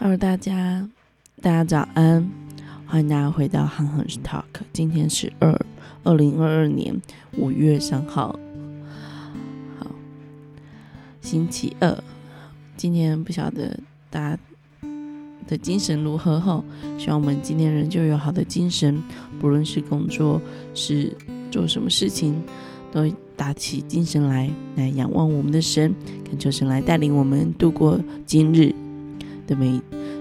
Hello，大家，大家早安，欢迎大家回到憨憨 Talk。今天是二二零二二年五月三号，好，星期二。今天不晓得大家的精神如何后，希望我们今天仍旧有好的精神，不论是工作是做什么事情，都打起精神来，来仰望我们的神，恳求神来带领我们度过今日。的每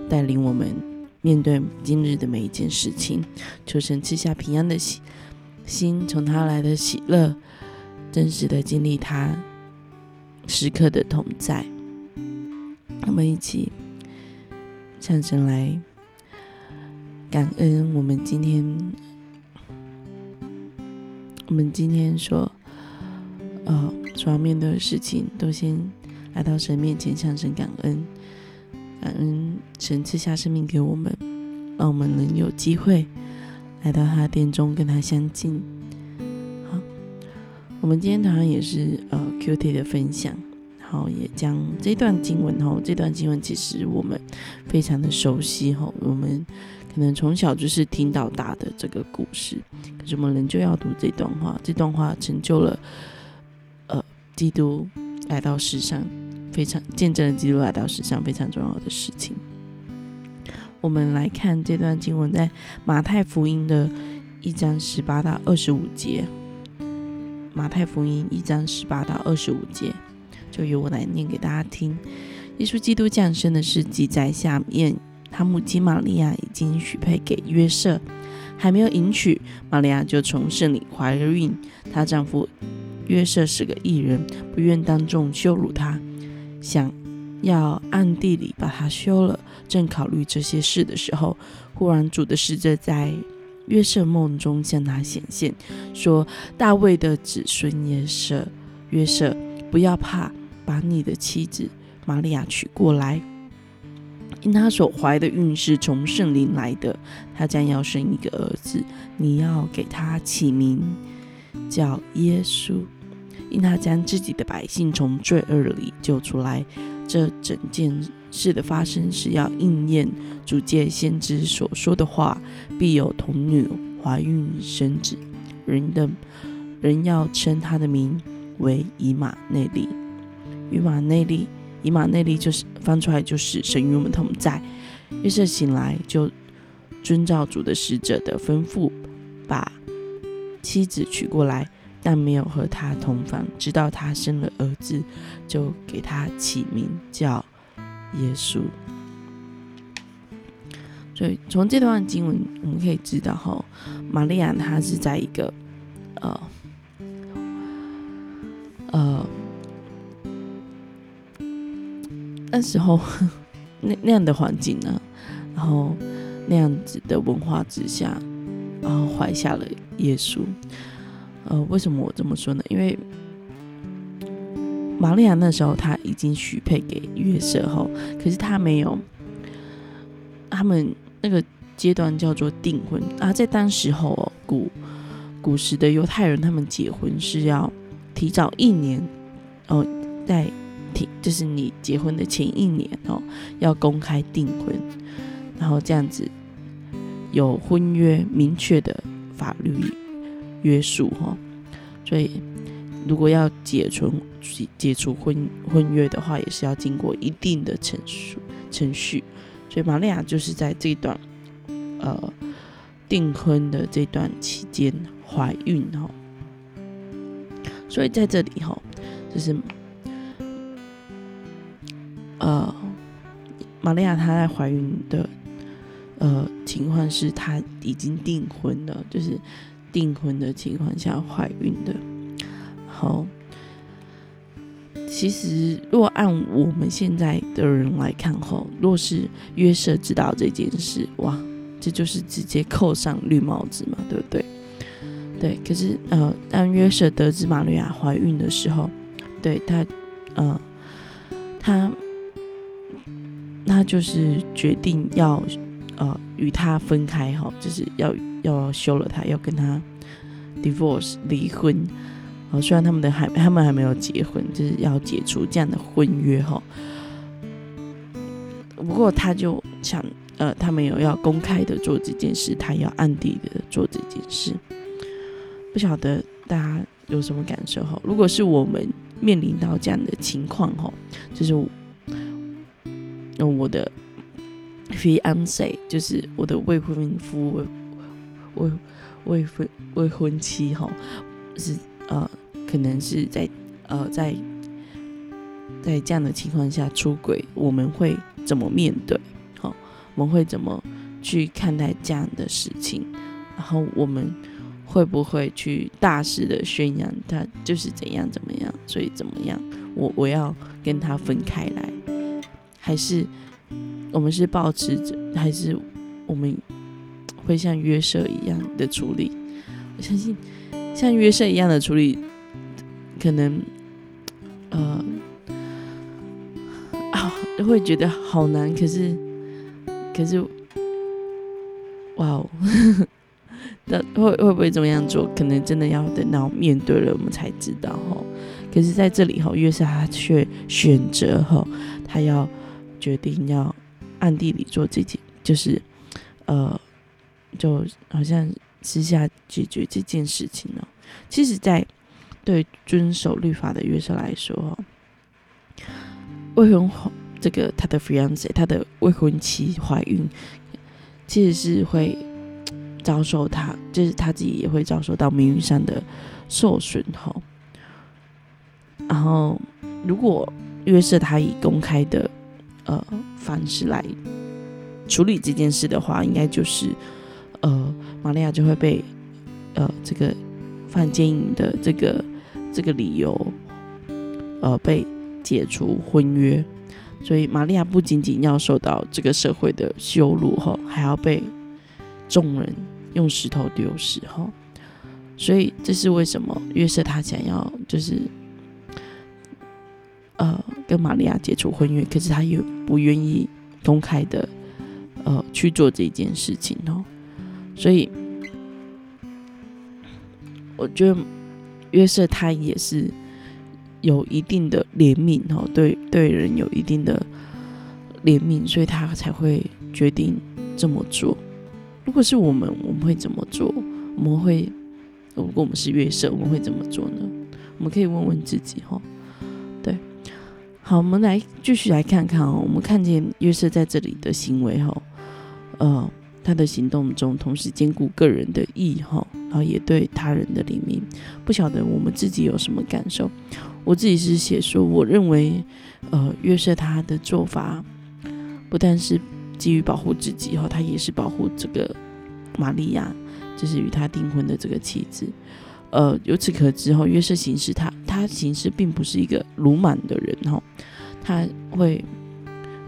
带领我们面对今日的每一件事情，求神赐下平安的喜心，从他来的喜乐，真实的经历他时刻的同在。我们一起向神来感恩，我们今天我们今天说，呃，所要面对的事情，都先来到神面前向神感恩。感恩神赐下生命给我们，让我们能有机会来到他的殿中跟他相近。好，我们今天同样也是呃 Q T 的分享，然后也将这段经文哈，这段经文其实我们非常的熟悉哈，我们可能从小就是听到大的这个故事，可是我们仍旧要读这段话，这段话成就了呃基督来到世上。非常见证了基督来到世上非常重要的事情。我们来看这段经文，在马太福音的一章十八到二十五节。马太福音一章十八到二十五节，就由我来念给大家听。耶稣基督降生的事记在下面：他母亲玛利亚已经许配给约瑟，还没有迎娶，玛利亚就从圣灵怀了孕。她丈夫约瑟是个异人，不愿当众羞辱她。想要暗地里把他休了，正考虑这些事的时候，忽然主的使者在约瑟梦中向他显现，说：“大卫的子孙约瑟，约瑟，不要怕，把你的妻子玛利亚娶过来，因他所怀的孕是从圣灵来的，他将要生一个儿子，你要给他起名叫耶稣。”因他将自己的百姓从罪恶里救出来，这整件事的发生是要应验主借先知所说的话：必有童女怀孕生子，人的人要称他的名为以马内利。以马内利，以马内利就是翻出来就是神与我们同在。约瑟醒来就遵照主的使者的吩咐，把妻子娶过来。但没有和他同房，直到他生了儿子，就给他起名叫耶稣。所以从这段经文我们可以知道，哈，玛利亚她是在一个呃呃那时候那那样的环境呢，然后那样子的文化之下，然后怀下了耶稣。呃，为什么我这么说呢？因为玛利亚那时候她已经许配给约瑟后，可是她没有，他们那个阶段叫做订婚啊，在当时候哦古古时的犹太人，他们结婚是要提早一年哦，在提就是你结婚的前一年哦，要公开订婚，然后这样子有婚约明确的法律。约束哈，所以如果要解除解除婚婚约的话，也是要经过一定的程序程序。所以玛利亚就是在这段呃订婚的这段期间怀孕哈，所以在这里哈，就是呃玛利亚她在怀孕的呃情况是她已经订婚了，就是。订婚的情况下怀孕的，好，其实若按我们现在的人来看后，若是约瑟知道这件事，哇，这就是直接扣上绿帽子嘛，对不对？对，可是呃，当约瑟得知玛利亚怀孕的时候，对他，呃，他他就是决定要呃与他分开哈，就是要。要休了他，要跟他 divorce 离婚。哦，虽然他们的还他们还没有结婚，就是要解除这样的婚约哈。不过他就想呃，他没有要公开的做这件事，他要暗地的做这件事。不晓得大家有什么感受哈？如果是我们面临到这样的情况哈，就是用我的 fiance，就是我的未婚夫、未未婚未婚妻哈，是呃，可能是在呃在在这样的情况下出轨，我们会怎么面对？好，我们会怎么去看待这样的事情？然后我们。会不会去大肆的宣扬他就是怎样怎么样，所以怎么样？我我要跟他分开来，还是我们是保持着，还是我们会像约瑟一样的处理？我相信像约瑟一样的处理，可能呃啊会觉得好难。可是可是，哇哦！那会会不会怎么样做？可能真的要等到面对了，我们才知道哈。可是在这里哈，约瑟他却选择哈，他要决定要暗地里做自己，就是呃，就好像私下解决这件事情呢。其实，在对遵守律法的约瑟来说，未婚这个他的 fiance，他的未婚妻怀孕，其实是会。遭受他，就是他自己也会遭受到名誉上的受损哈。然后，如果约瑟他以公开的呃方式来处理这件事的话，应该就是呃玛利亚就会被呃这个犯奸淫的这个这个理由呃被解除婚约。所以，玛利亚不仅仅要受到这个社会的羞辱哈，还要被众人。用石头丢死哈，所以这是为什么约瑟他想要就是呃跟玛利亚解除婚约，可是他又不愿意公开的呃去做这件事情哦，所以我觉得约瑟他也是有一定的怜悯哦，对对人有一定的怜悯，所以他才会决定这么做。如果是我们，我们会怎么做？我们会，如果我们是月色，我们会怎么做呢？我们可以问问自己哈。对，好，我们来继续来看看哦。我们看见月色在这里的行为哈，呃，他的行动中同时兼顾个人的义哈，然后也对他人的怜悯。不晓得我们自己有什么感受？我自己是写说，我认为，呃，约瑟他的做法不但是。基于保护自己哈，他也是保护这个玛利亚，就是与他订婚的这个妻子。呃，由此可知哈，约瑟行事他他行事并不是一个鲁莽的人哈，他会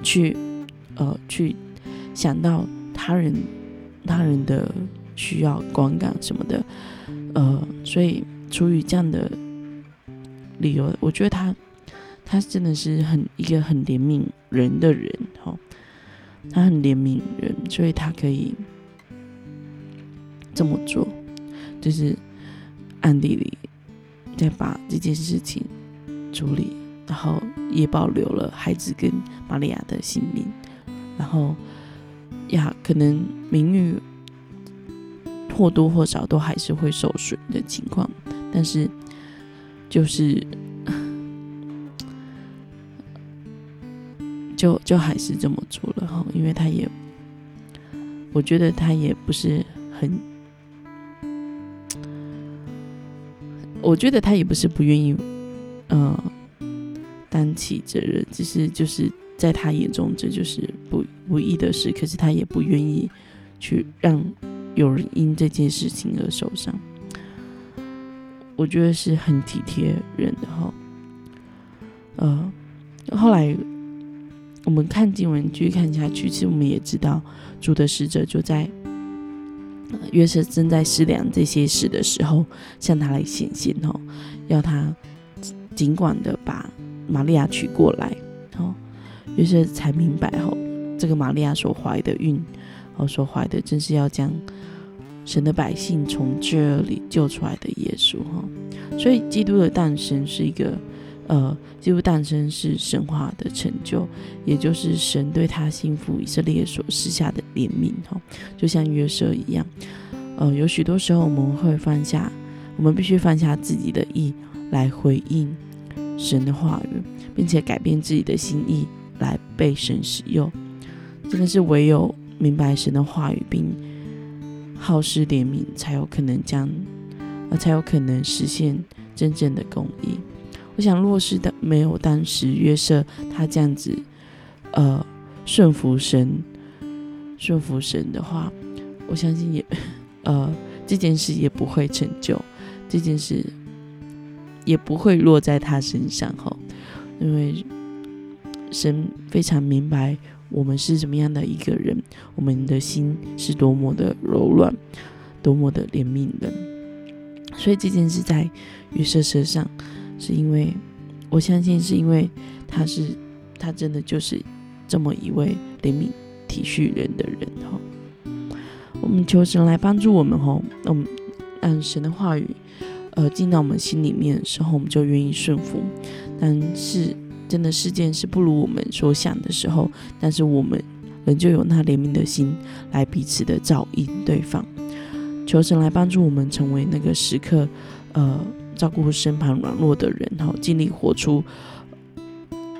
去呃去想到他人他人的需要观感什么的，呃，所以出于这样的理由，我觉得他他真的是很一个很怜悯人的人哈。他很怜悯人，所以他可以这么做，就是暗地里在把这件事情处理，然后也保留了孩子跟玛利亚的性命，然后呀，可能名誉或多或少都还是会受损的情况，但是就是。就就还是这么做了哈，因为他也，我觉得他也不是很，我觉得他也不是不愿意，嗯，担起责任，只是就是在他眼中这就是不不易的事，可是他也不愿意去让有人因这件事情而受伤，我觉得是很体贴人的哈，呃，后来。我们看经文继续看下去，其实我们也知道，主的使者就在约瑟正在思量这些事的时候，向他来显现哦，要他尽管的把玛利亚娶过来哦。约瑟才明白哦，这个玛利亚所怀的孕哦，所怀的正是要将神的百姓从这里救出来的耶稣哈。所以基督的诞生是一个呃，基督诞生是神话的成就，也就是神对他幸福以色列所施下的怜悯哈，就像约瑟一样，呃，有许多时候我们会放下，我们必须放下自己的意来回应神的话语，并且改变自己的心意来被神使用，真的是唯有明白神的话语并好施怜悯，才有可能将，呃，才有可能实现真正的公义。我想，若是的没有当时约瑟他这样子，呃，顺服神，顺服神的话，我相信也，呃，这件事也不会成就，这件事也不会落在他身上哈，因为神非常明白我们是什么样的一个人，我们的心是多么的柔软，多么的怜悯人，所以这件事在约瑟身上。是因为我相信，是因为他是他真的就是这么一位怜悯体恤人的人哈。我们求神来帮助我们哈，我们让神的话语呃进到我们心里面的时候，我们就愿意顺服。但是真的事件是不如我们所想的时候，但是我们仍旧有那怜悯的心来彼此的照应对方。求神来帮助我们成为那个时刻呃。照顾身旁软弱的人，哈，尽力活出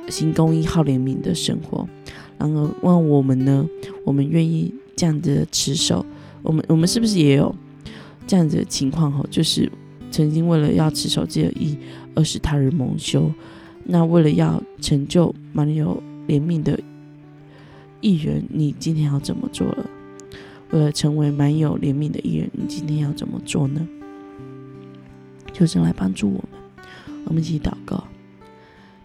行公益、好怜悯的生活。然而，问我们呢？我们愿意这样子持守？我们，我们是不是也有这样子的情况？哈，就是曾经为了要持守这个义，而使他人蒙羞。那为了要成就满有怜悯的艺人，你今天要怎么做了？为了成为满有怜悯的艺人，你今天要怎么做呢？求神来帮助我们，我们一起祷告。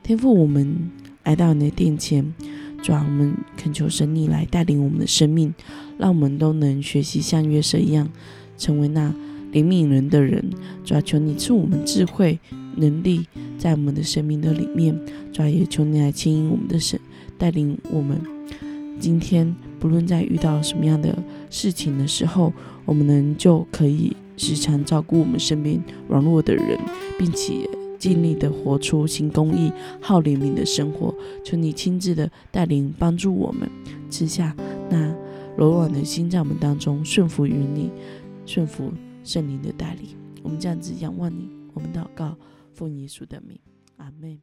天父，我们来到你的殿前，主啊，我们恳求神你来带领我们的生命，让我们都能学习像约瑟一样，成为那怜悯人的人。主要，求你赐我们智慧、能力，在我们的生命的里面。主要，也求你来牵引我们的神，带领我们。今天不论在遇到什么样的事情的时候，我们能就可以。时常照顾我们身边软弱的人，并且尽力的活出行公益、好怜悯的生活。求你亲自的带领，帮助我们吃下那柔软的心，在我们当中顺服于你，顺服圣灵的带领。我们这样子仰望你，我们祷告，奉耶稣的名，阿门。